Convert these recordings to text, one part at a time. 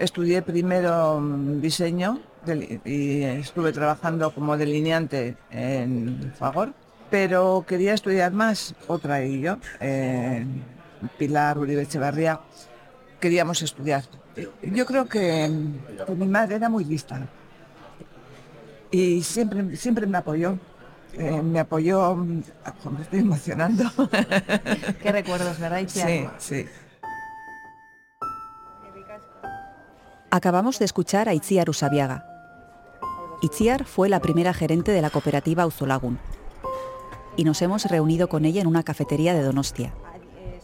estudié primero mm, diseño y estuve trabajando como delineante en Fagor, pero quería estudiar más, otra y yo, Pilar Uribe Echevarría, queríamos estudiar. Yo creo que, que mi madre era muy lista y siempre, siempre me apoyó. Eh, me apoyó, me estoy emocionando. Qué recuerdos, ¿verdad? Sí, sí. Acabamos de escuchar a Itziar Usabiaga. Itziar fue la primera gerente de la cooperativa Uzolagun y nos hemos reunido con ella en una cafetería de Donostia.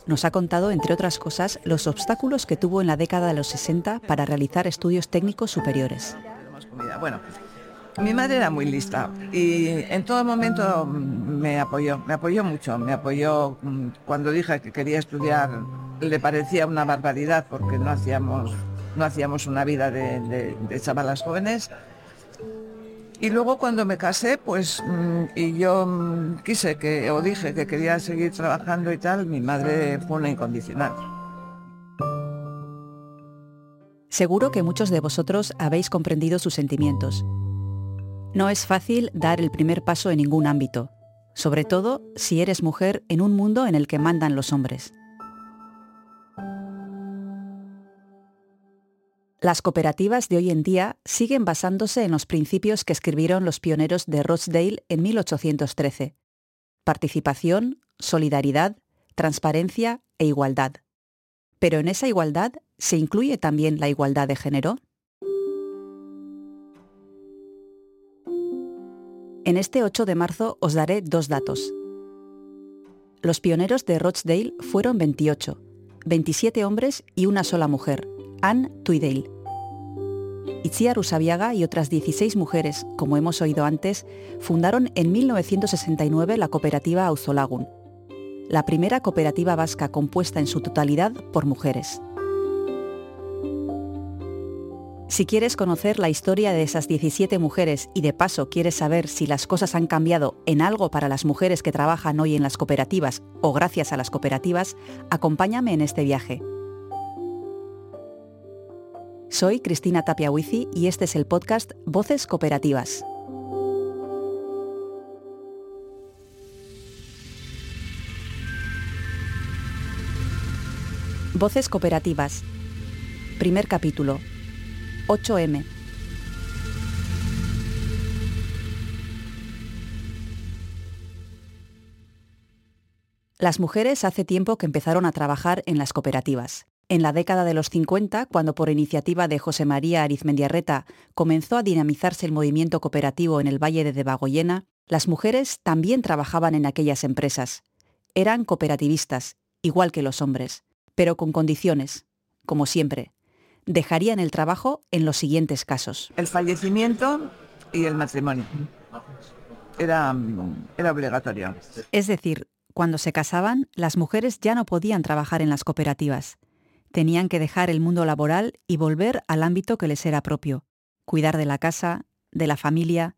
Nos ha contado, entre otras cosas, los obstáculos que tuvo en la década de los 60 para realizar estudios técnicos superiores. Bueno, mi madre era muy lista y en todo momento me apoyó, me apoyó mucho, me apoyó mm, cuando dije que quería estudiar, le parecía una barbaridad porque no hacíamos, no hacíamos una vida de, chavalas jóvenes. Y luego cuando me casé, pues, mm, y yo mm, quise que, o dije que quería seguir trabajando y tal, mi madre fue una incondicional. Seguro que muchos de vosotros habéis comprendido sus sentimientos no es fácil dar el primer paso en ningún ámbito, sobre todo si eres mujer en un mundo en el que mandan los hombres. Las cooperativas de hoy en día siguen basándose en los principios que escribieron los pioneros de Rochdale en 1813. Participación, solidaridad, transparencia e igualdad. Pero en esa igualdad se incluye también la igualdad de género. En este 8 de marzo os daré dos datos. Los pioneros de Rochdale fueron 28, 27 hombres y una sola mujer, Anne Tweedale. Itziar Usabiaga y otras 16 mujeres, como hemos oído antes, fundaron en 1969 la cooperativa Auzolagun, la primera cooperativa vasca compuesta en su totalidad por mujeres. Si quieres conocer la historia de esas 17 mujeres y de paso quieres saber si las cosas han cambiado en algo para las mujeres que trabajan hoy en las cooperativas o gracias a las cooperativas, acompáñame en este viaje. Soy Cristina Tapiahuizi y este es el podcast Voces Cooperativas. Voces Cooperativas. Primer capítulo. 8M. Las mujeres hace tiempo que empezaron a trabajar en las cooperativas. En la década de los 50, cuando por iniciativa de José María Arizmendiarreta comenzó a dinamizarse el movimiento cooperativo en el Valle de Debagoyena, las mujeres también trabajaban en aquellas empresas. Eran cooperativistas, igual que los hombres, pero con condiciones, como siempre, dejarían el trabajo en los siguientes casos. El fallecimiento y el matrimonio. Era, era obligatorio. Es decir, cuando se casaban, las mujeres ya no podían trabajar en las cooperativas. Tenían que dejar el mundo laboral y volver al ámbito que les era propio. Cuidar de la casa, de la familia,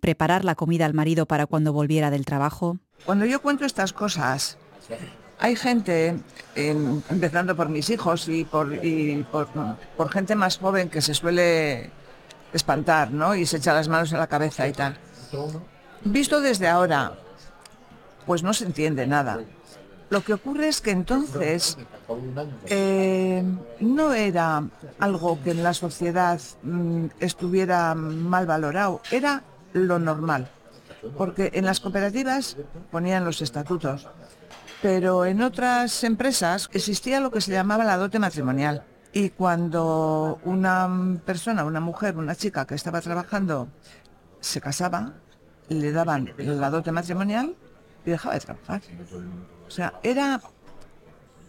preparar la comida al marido para cuando volviera del trabajo. Cuando yo cuento estas cosas, hay gente, empezando por mis hijos y, por, por, gente más joven que se suele espantar, ¿no? Y se echa las manos en la cabeza y tal. Visto desde ahora, pues no se entiende nada. Lo que ocurre es que entonces eh, no era algo que en la sociedad mm, estuviera mal valorado, era lo normal. Porque en las cooperativas ponían los estatutos pero en otras empresas existía lo que se llamaba la dote matrimonial. Y cuando una persona, una mujer, una chica que estaba trabajando se casaba, le daban la dote matrimonial y dejaba de trabajar. O sea, era,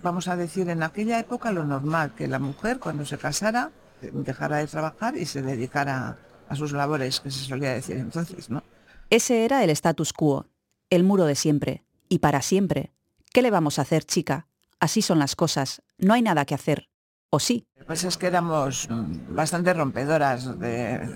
vamos a decir, en aquella época lo normal, que la mujer cuando se casara dejara de trabajar y se dedicara a sus labores, que se solía decir entonces, ¿no? Ese era el status quo, el muro de siempre, y para siempre, ¿Qué le vamos a hacer, chica? Así son las cosas. No hay nada que hacer. ¿O sí? Pues es que éramos bastante rompedoras. De,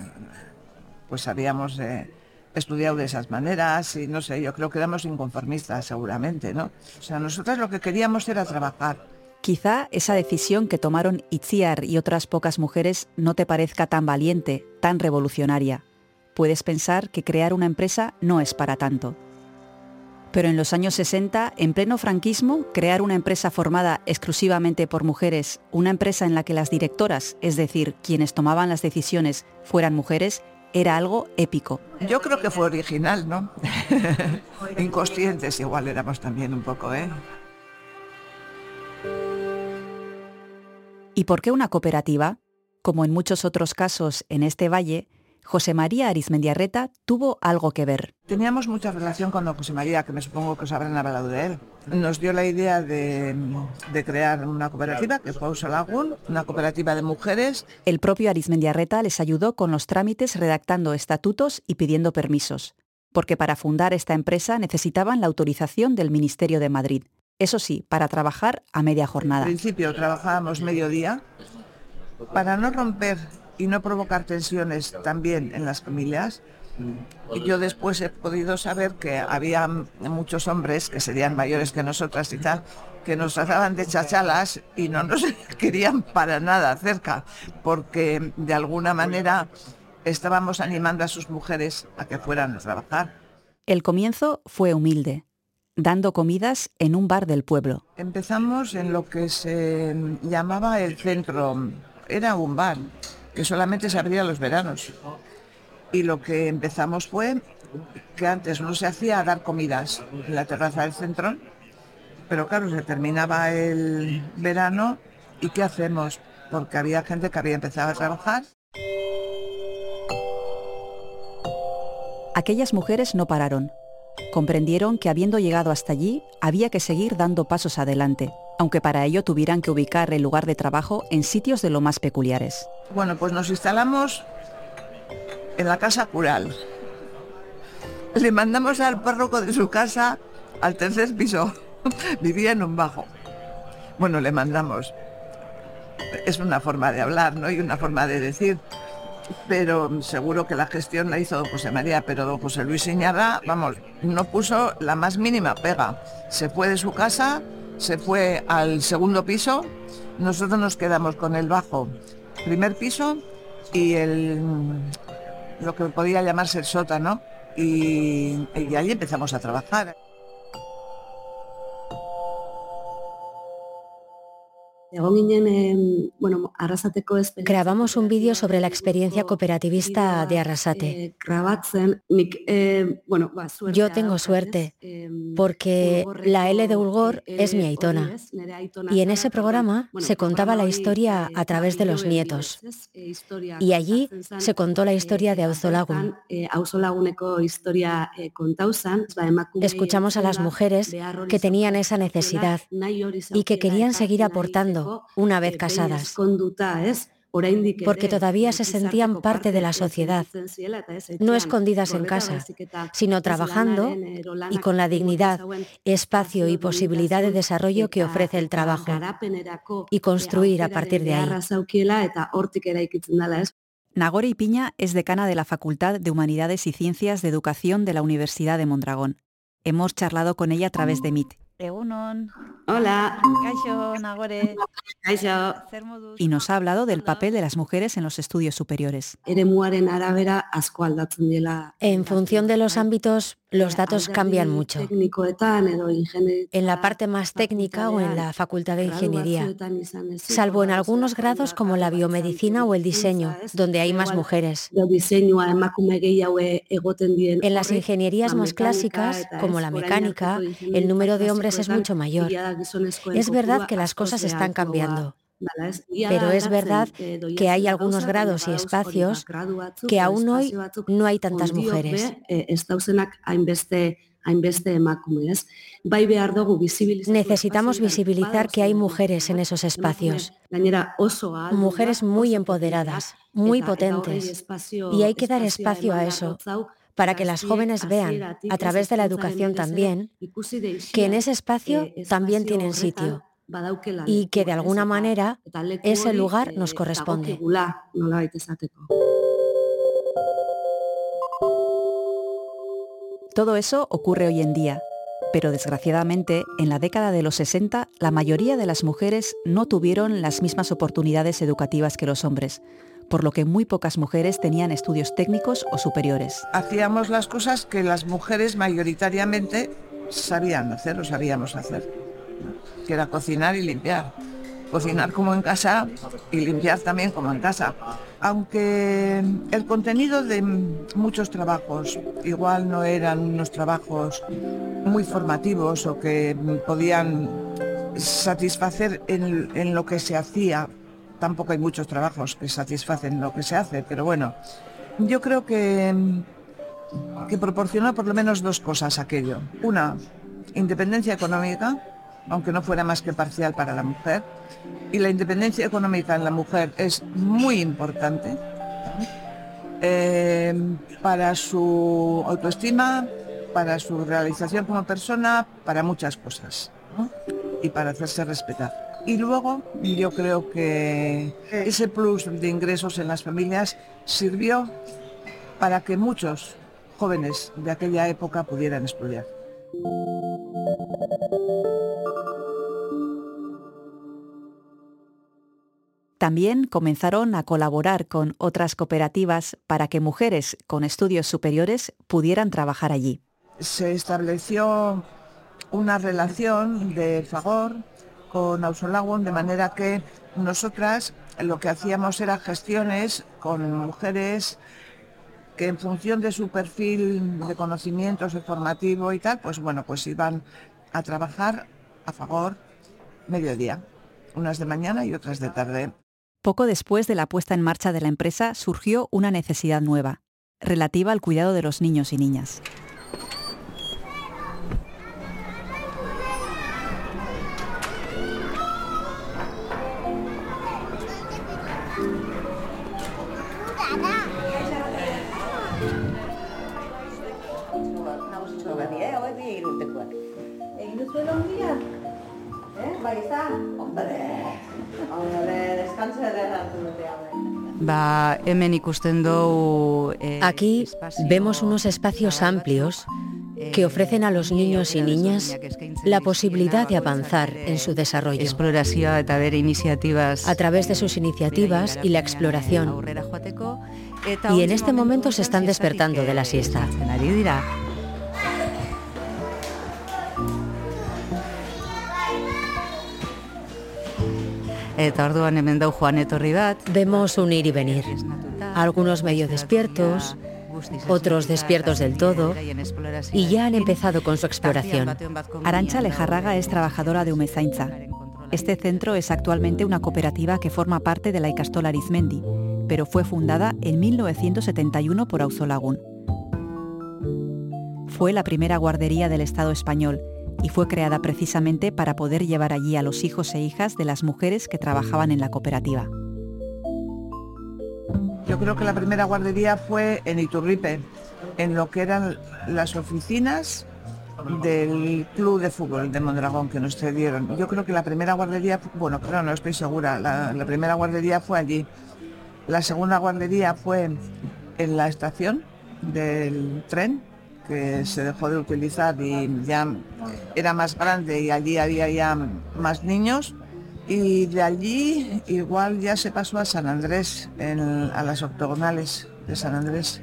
pues habíamos eh, estudiado de esas maneras y no sé, yo creo que éramos inconformistas seguramente, ¿no? O sea, nosotras lo que queríamos era trabajar. Quizá esa decisión que tomaron Itziar y otras pocas mujeres no te parezca tan valiente, tan revolucionaria. Puedes pensar que crear una empresa no es para tanto. Pero en los años 60, en pleno franquismo, crear una empresa formada exclusivamente por mujeres, una empresa en la que las directoras, es decir, quienes tomaban las decisiones, fueran mujeres, era algo épico. Yo creo que fue original, ¿no? Inconscientes igual éramos también un poco, ¿eh? ¿Y por qué una cooperativa? Como en muchos otros casos en este valle, José María Arizmendiarreta tuvo algo que ver. Teníamos mucha relación con don José María, que me supongo que os habrán hablado de él. Nos dio la idea de, de crear una cooperativa, que fue Usolagún, una cooperativa de mujeres. El propio Arizmendiarreta les ayudó con los trámites redactando estatutos y pidiendo permisos, porque para fundar esta empresa necesitaban la autorización del Ministerio de Madrid. Eso sí, para trabajar a media jornada. Al principio trabajábamos mediodía para no romper y no provocar tensiones también en las familias. Yo después he podido saber que había muchos hombres que serían mayores que nosotras y tal, que nos trataban de chachalas y no nos querían para nada cerca, porque de alguna manera estábamos animando a sus mujeres a que fueran a trabajar. El comienzo fue humilde, dando comidas en un bar del pueblo. Empezamos en lo que se llamaba el centro, era un bar que solamente se abría los veranos. Y lo que empezamos fue que antes no se hacía dar comidas en la terraza del centro, pero claro, se terminaba el verano y ¿qué hacemos? Porque había gente que había empezado a trabajar. Aquellas mujeres no pararon. Comprendieron que habiendo llegado hasta allí, había que seguir dando pasos adelante, aunque para ello tuvieran que ubicar el lugar de trabajo en sitios de lo más peculiares. Bueno, pues nos instalamos en la casa cural. Le mandamos al párroco de su casa al tercer piso. Vivía en un bajo. Bueno, le mandamos. Es una forma de hablar, ¿no? Y una forma de decir. Pero seguro que la gestión la hizo don José María, pero don José Luis Iñarra, vamos, no puso la más mínima pega. Se fue de su casa, se fue al segundo piso, nosotros nos quedamos con el bajo primer piso y el lo que podía llamarse el sótano y, y allí empezamos a trabajar. Grabamos un vídeo sobre la experiencia cooperativista de Arrasate. Yo tengo suerte porque la L de Ulgor es mi aitona. Y en ese programa se contaba la historia a través de los nietos. Y allí se contó la historia de Auzolagun. Escuchamos a las mujeres que tenían esa necesidad y que querían seguir aportando una vez casadas, porque todavía se sentían parte de la sociedad, no escondidas en casa, sino trabajando y con la dignidad, espacio y posibilidad de desarrollo que ofrece el trabajo y construir a partir de ahí. Nagore Ipiña es decana de la Facultad de Humanidades y Ciencias de Educación de la Universidad de Mondragón. Hemos charlado con ella a través de Hola. Nagore. Y nos ha hablado del papel de las mujeres en los estudios superiores. En función de los ámbitos, los datos cambian mucho. En la parte más técnica o en la facultad de ingeniería, salvo en algunos grados como la biomedicina o el diseño, donde hay más mujeres. En las ingenierías más clásicas, como la mecánica, el número de hombres es mucho mayor. Es verdad que las cosas están cambiando. Pero es verdad que hay algunos grados y espacios que aún hoy no hay tantas mujeres. Necesitamos visibilizar que hay mujeres en esos espacios, mujeres muy empoderadas, muy potentes, y hay que dar espacio a eso para que las jóvenes vean, a través de la educación también, que en ese espacio también tienen sitio y que de alguna manera ese lugar nos corresponde. Todo eso ocurre hoy en día, Pero desgraciadamente, en la década de los 60, la mayoría de las mujeres no tuvieron las mismas oportunidades educativas que los hombres, por lo que muy pocas mujeres tenían estudios técnicos o superiores. Hacíamos las cosas que las mujeres mayoritariamente sabían hacer o sabíamos hacer, que era cocinar y limpiar. Cocinar como en casa y limpiar también como en casa. Aunque el contenido de muchos trabajos igual no eran unos trabajos muy formativos o que podían satisfacer en, en lo que se hacía tampoco hay muchos trabajos que satisfacen lo que se hace, pero bueno, yo creo que, que proporcionó por lo menos dos cosas aquello. Una, independencia económica, aunque no fuera más que parcial para la mujer, y la independencia económica en la mujer es muy importante eh, para su autoestima, para su realización como persona, para muchas cosas, y para hacerse respetar. Y luego yo creo que ese plus de ingresos en las familias sirvió para que muchos jóvenes de aquella época pudieran estudiar. También comenzaron a colaborar con otras cooperativas para que mujeres con estudios superiores pudieran trabajar allí. Se estableció una relación de favor con Ausolagun, de manera que nosotras lo que hacíamos era gestiones con mujeres que en función de su perfil de conocimientos, de formativo y tal, pues bueno, pues iban a trabajar a favor mediodía, unas de mañana y otras de tarde. Poco después de la puesta en marcha de la empresa surgió una necesidad nueva, relativa al cuidado de los niños y niñas. Eh, Aquí vemos unos espacios amplios que eh, ofrecen a los niños y niñas la posibilidad de avanzar en su desarrollo. A través de sus iniciativas y la exploración. Y en este momento se están despertando de la siesta. Vemos un ir y venir. Algunos medio despiertos, otros despiertos del todo, y ya han empezado con su exploración. Arancha Lejarraga es trabajadora de Umezainza. Este centro es actualmente una cooperativa que forma parte de la Icastola Arizmendi, pero fue fundada en 1971 por Auzolagun. Fue la primera guardería del Estado español y fue creada precisamente para poder llevar allí a los hijos e hijas de las mujeres que trabajaban en la cooperativa. Yo creo que la primera guardería fue en Iturripe, en lo que eran las oficinas del club de fútbol de Mondragón que nos cedieron. Yo creo que la primera guardería, bueno, claro, no estoy segura, la, la primera guardería fue allí. La segunda guardería fue en la estación del tren que se dejó de utilizar y ya era más grande y allí había ya más niños. Y de allí igual ya se pasó a San Andrés, a las octogonales de San Andrés.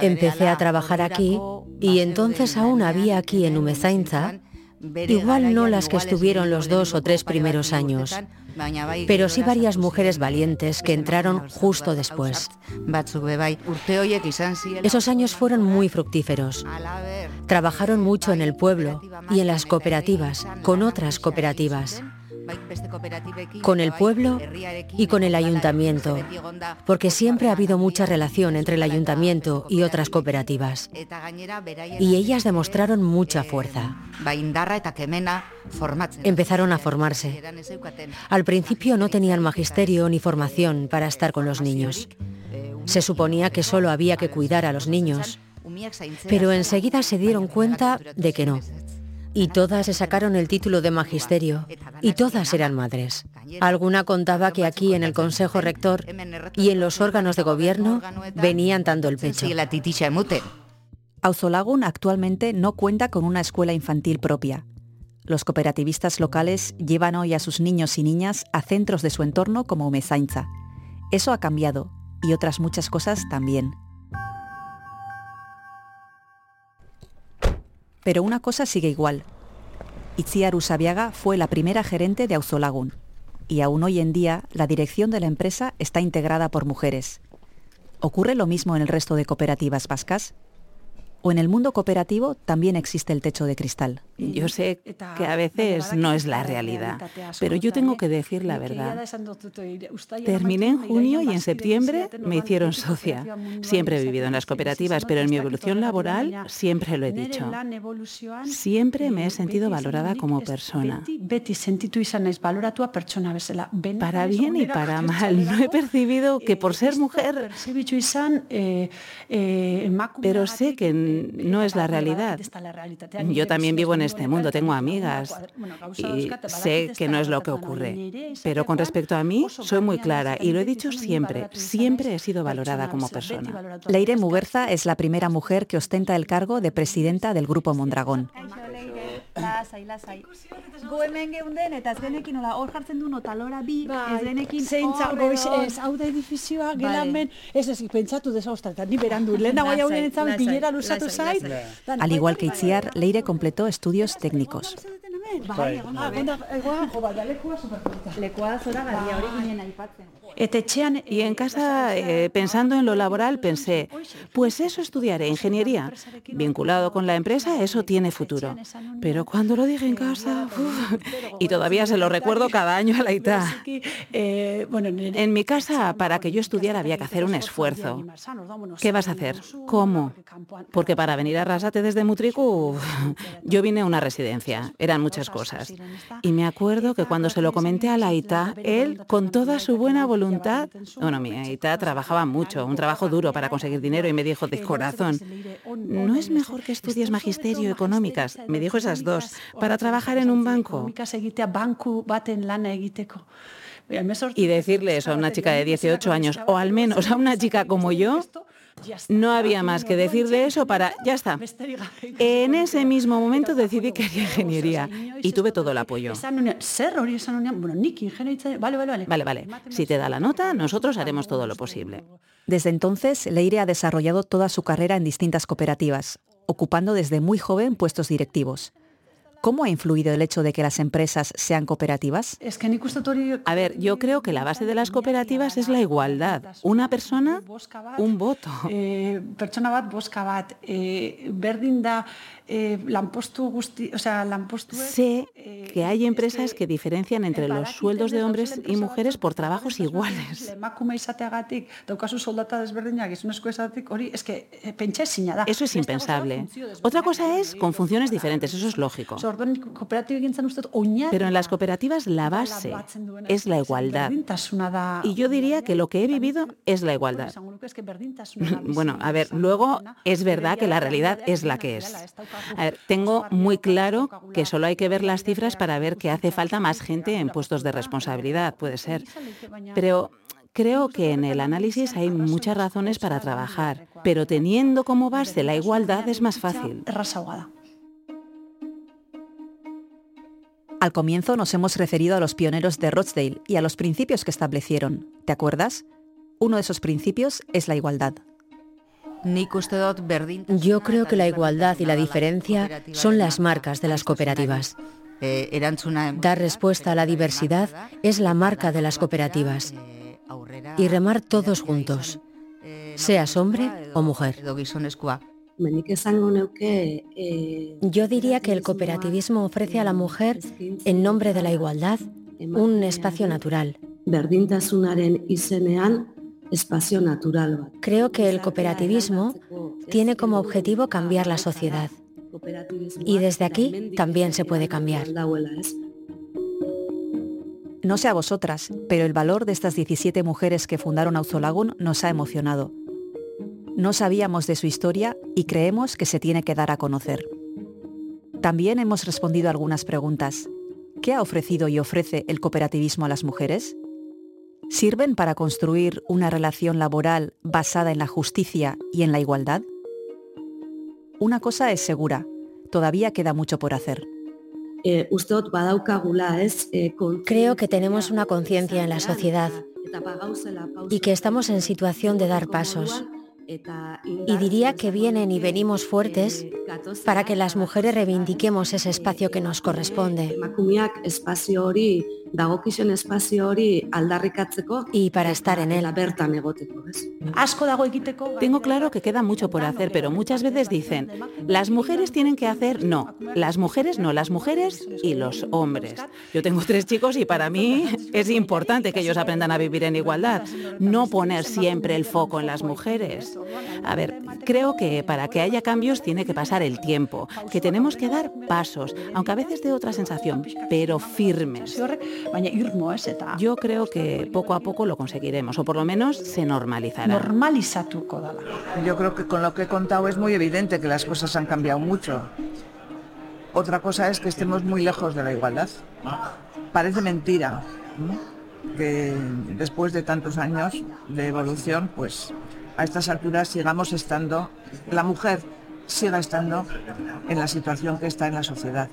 Empecé a trabajar aquí y entonces aún había aquí en Umezainza, igual no las que estuvieron los dos o tres primeros años, pero sí varias mujeres valientes que entraron justo después. Esos años fueron muy fructíferos. Trabajaron mucho en el pueblo y en las cooperativas, con otras cooperativas con el pueblo y con el ayuntamiento, porque siempre ha habido mucha relación entre el ayuntamiento y otras cooperativas. Y ellas demostraron mucha fuerza. Empezaron a formarse. Al principio no tenían magisterio ni formación para estar con los niños. Se suponía que solo había que cuidar a los niños, pero enseguida se dieron cuenta de que no y todas se sacaron el título de magisterio y todas eran madres. Alguna contaba que aquí en el Consejo Rector y en los órganos de gobierno venían dando el pecho. Auzolagun actualmente no cuenta con una escuela infantil propia. Los cooperativistas locales llevan hoy a sus niños y niñas a centros de su entorno como Umezainza. Eso ha cambiado y otras muchas cosas también. Pero una cosa sigue igual. Itziar Usabiaga fue la primera gerente de Auzolagun y aún hoy en día la dirección de la empresa está integrada por mujeres. ¿Ocurre lo mismo en el resto de cooperativas vascas? ¿O en el mundo cooperativo también existe el techo de cristal? Yo sé que a veces no es la realidad, pero yo tengo que decir la verdad. Terminé en junio y en septiembre me hicieron socia. Siempre he vivido en las cooperativas, pero en mi evolución laboral siempre lo he dicho. Siempre me he sentido valorada como persona. Para bien y para mal. No he percibido que por ser mujer... Pero sé que no es la realidad. Yo también vivo en este mundo, tengo amigas y sé que no es lo que ocurre. Pero con respecto a mí, soy muy clara y lo he dicho siempre, siempre he sido valorada como persona. Leire Muguerza es la primera mujer que ostenta el cargo de presidenta del Grupo Mondragón. Lasai, lasai. Go hemen geunden, eta ez genekin, hola, hor jartzen du notalora bi, bai, ez genekin Zeintza, goiz, ez, hau da edifizioa, vale. gelan ez ez, pentsatu desaustra, eta ni berandu, lehen dago jau nintzen, bilera lusatu zait. Al igual que Itziar, Leire completó estudios técnicos. Bai, hori ginen aipatzen. Y en casa, eh, pensando en lo laboral, pensé, pues eso estudiaré, ingeniería. Vinculado con la empresa, eso tiene futuro. Pero cuando lo dije en casa, y todavía se lo recuerdo cada año a la ITA. En mi casa, para que yo estudiara había que hacer un esfuerzo. ¿Qué vas a hacer? ¿Cómo? Porque para venir a Rasate desde Mutriku, yo vine a una residencia. Eran muchas cosas. Y me acuerdo que cuando se lo comenté a la ITA, él, con toda su buena voluntad, bueno, mi Aita trabajaba mucho, un trabajo duro para conseguir dinero y me dijo de corazón, ¿no es mejor que estudies magisterio económicas? Me dijo esas dos, para trabajar en un banco. Y decirle eso a una chica de 18 años, o al menos a una chica como yo, no había más que decir de eso para... Ya está. En ese mismo momento decidí que haría ingeniería y tuve todo el apoyo. Vale, vale. Si te da la nota, nosotros haremos todo lo posible. Desde entonces, Leire ha desarrollado toda su carrera en distintas cooperativas, ocupando desde muy joven puestos directivos. ¿Cómo ha influido el hecho de que las empresas sean cooperativas? A ver, yo creo que la base de las cooperativas es la igualdad. Una persona, un voto. Eh, persona bat, bat. Eh, eh, o sea, sé que hay empresas que diferencian entre los sueldos de hombres y mujeres por trabajos iguales. Eso es impensable. Otra cosa es con funciones diferentes, eso es lógico. Pero en las cooperativas la base es la igualdad. Y yo diría que lo que he vivido es la igualdad. Bueno, a ver, luego es verdad que la realidad es la que es. Tengo muy claro que solo hay que ver las cifras para ver que hace falta más gente en puestos de responsabilidad, puede ser. Pero creo que en el análisis hay muchas razones para trabajar, pero teniendo como base la igualdad es más fácil. Al comienzo nos hemos referido a los pioneros de Rochdale y a los principios que establecieron. ¿Te acuerdas? Uno de esos principios es la igualdad. Yo creo que la igualdad y la diferencia son las marcas de las cooperativas. Dar respuesta a la diversidad es la marca de las cooperativas. Y remar todos juntos, seas hombre o mujer. Eh, Yo diría que el cooperativismo ofrece a la mujer, en nombre de la igualdad, un espacio natural. Espacio natural. Creo que el cooperativismo tiene como objetivo cambiar la sociedad. Y desde aquí también se puede cambiar. No sé a vosotras, pero el valor de estas 17 mujeres que fundaron Auzolagun nos ha emocionado. No sabíamos de su historia y creemos que se tiene que dar a conocer. También hemos respondido a algunas preguntas. ¿Qué ha ofrecido y ofrece el cooperativismo a las mujeres? ¿Sirven para construir una relación laboral basada en la justicia y en la igualdad? una cosa es segura, todavía queda mucho por hacer. Eh, eh, Creo que tenemos una conciencia en la sociedad y que estamos en situación de dar pasos. Y diría que vienen y venimos fuertes para que las mujeres reivindiquemos ese espacio que nos corresponde. Y para estar en él. Tengo claro que queda mucho por hacer, pero muchas veces dicen, las mujeres tienen que hacer, no, las mujeres no, las mujeres y los hombres. Yo tengo tres chicos y para mí es importante que ellos aprendan a vivir en igualdad, no poner siempre el foco en las mujeres. A ver, creo que para que haya cambios tiene que pasar el tiempo, que tenemos que dar pasos, aunque a veces de otra sensación, pero firmes. Yo creo que poco a poco lo conseguiremos, o por lo menos se normalizará. Yo creo que con lo que he contado es muy evidente que las cosas han cambiado mucho. Otra cosa es que estemos muy lejos de la igualdad. Parece mentira que después de tantos años de evolución, pues a estas alturas sigamos estando, la mujer siga estando en la situación que está en la sociedad.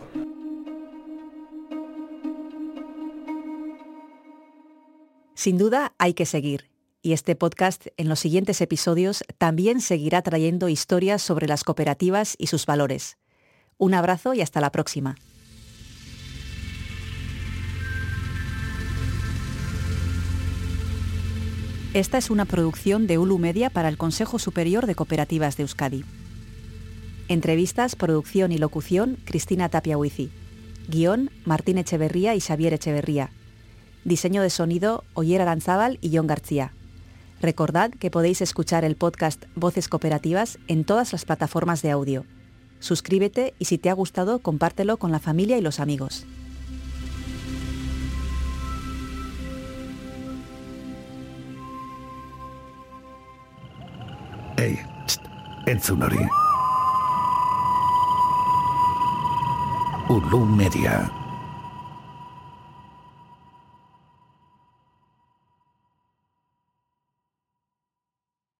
Sin duda hay que seguir. Y este podcast en los siguientes episodios también seguirá trayendo historias sobre las cooperativas y sus valores. Un abrazo y hasta la próxima. Esta es una producción de Ulu Media para el Consejo Superior de Cooperativas de Euskadi. Entrevistas, producción y locución, Cristina Tapia Huici. Guión, Martín Echeverría y Xavier Echeverría. Diseño de sonido, Oyer Aranzábal y John García. Recordad que podéis escuchar el podcast Voces Cooperativas en todas las plataformas de audio. Suscríbete y si te ha gustado, compártelo con la familia y los amigos. Ulu Media.